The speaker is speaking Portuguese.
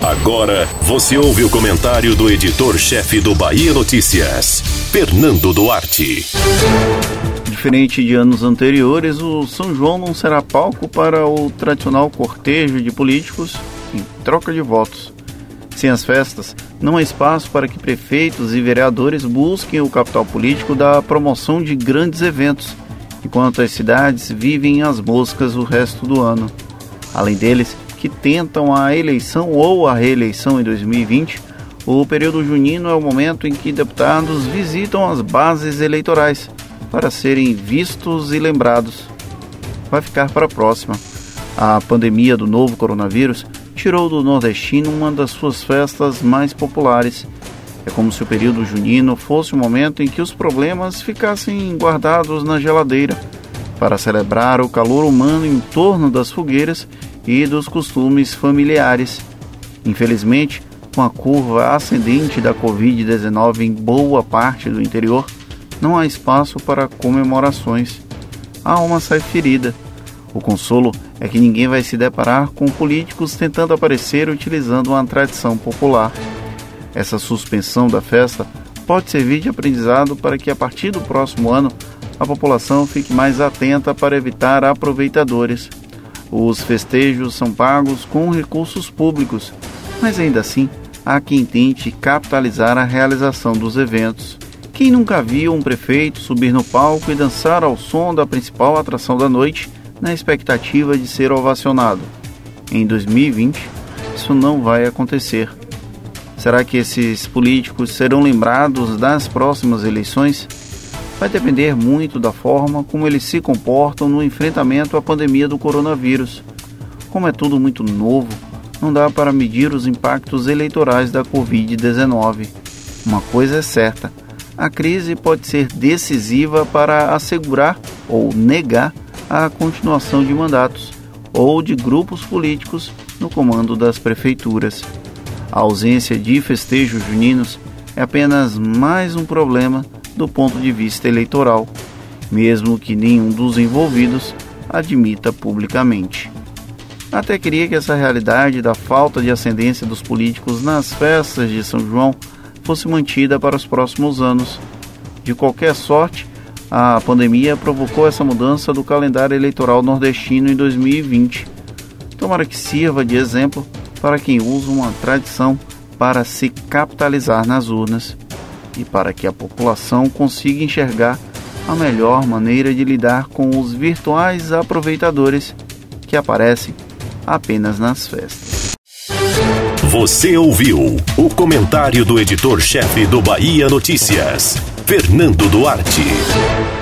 Agora você ouve o comentário do editor-chefe do Bahia Notícias, Fernando Duarte. Diferente de anos anteriores, o São João não será palco para o tradicional cortejo de políticos em troca de votos. Sem as festas, não há espaço para que prefeitos e vereadores busquem o capital político da promoção de grandes eventos, enquanto as cidades vivem as moscas o resto do ano. Além deles, que tentam a eleição ou a reeleição em 2020, o período junino é o momento em que deputados visitam as bases eleitorais para serem vistos e lembrados. Vai ficar para a próxima. A pandemia do novo coronavírus tirou do nordestino uma das suas festas mais populares. É como se o período junino fosse o momento em que os problemas ficassem guardados na geladeira, para celebrar o calor humano em torno das fogueiras e dos costumes familiares. Infelizmente, com a curva ascendente da Covid-19 em boa parte do interior, não há espaço para comemorações. A alma sai ferida. O consolo é que ninguém vai se deparar com políticos tentando aparecer utilizando uma tradição popular. Essa suspensão da festa pode servir de aprendizado para que a partir do próximo ano a população fique mais atenta para evitar aproveitadores. Os festejos são pagos com recursos públicos, mas ainda assim há quem tente capitalizar a realização dos eventos. Quem nunca viu um prefeito subir no palco e dançar ao som da principal atração da noite na expectativa de ser ovacionado? Em 2020, isso não vai acontecer. Será que esses políticos serão lembrados das próximas eleições? Vai depender muito da forma como eles se comportam no enfrentamento à pandemia do coronavírus. Como é tudo muito novo, não dá para medir os impactos eleitorais da Covid-19. Uma coisa é certa: a crise pode ser decisiva para assegurar ou negar a continuação de mandatos ou de grupos políticos no comando das prefeituras. A ausência de festejos juninos é apenas mais um problema do ponto de vista eleitoral, mesmo que nenhum dos envolvidos admita publicamente. Até queria que essa realidade da falta de ascendência dos políticos nas festas de São João fosse mantida para os próximos anos. De qualquer sorte, a pandemia provocou essa mudança do calendário eleitoral nordestino em 2020. Tomara que sirva de exemplo para quem usa uma tradição para se capitalizar nas urnas e para que a população consiga enxergar a melhor maneira de lidar com os virtuais aproveitadores que aparecem apenas nas festas. Você ouviu o comentário do editor-chefe do Bahia Notícias, Fernando Duarte.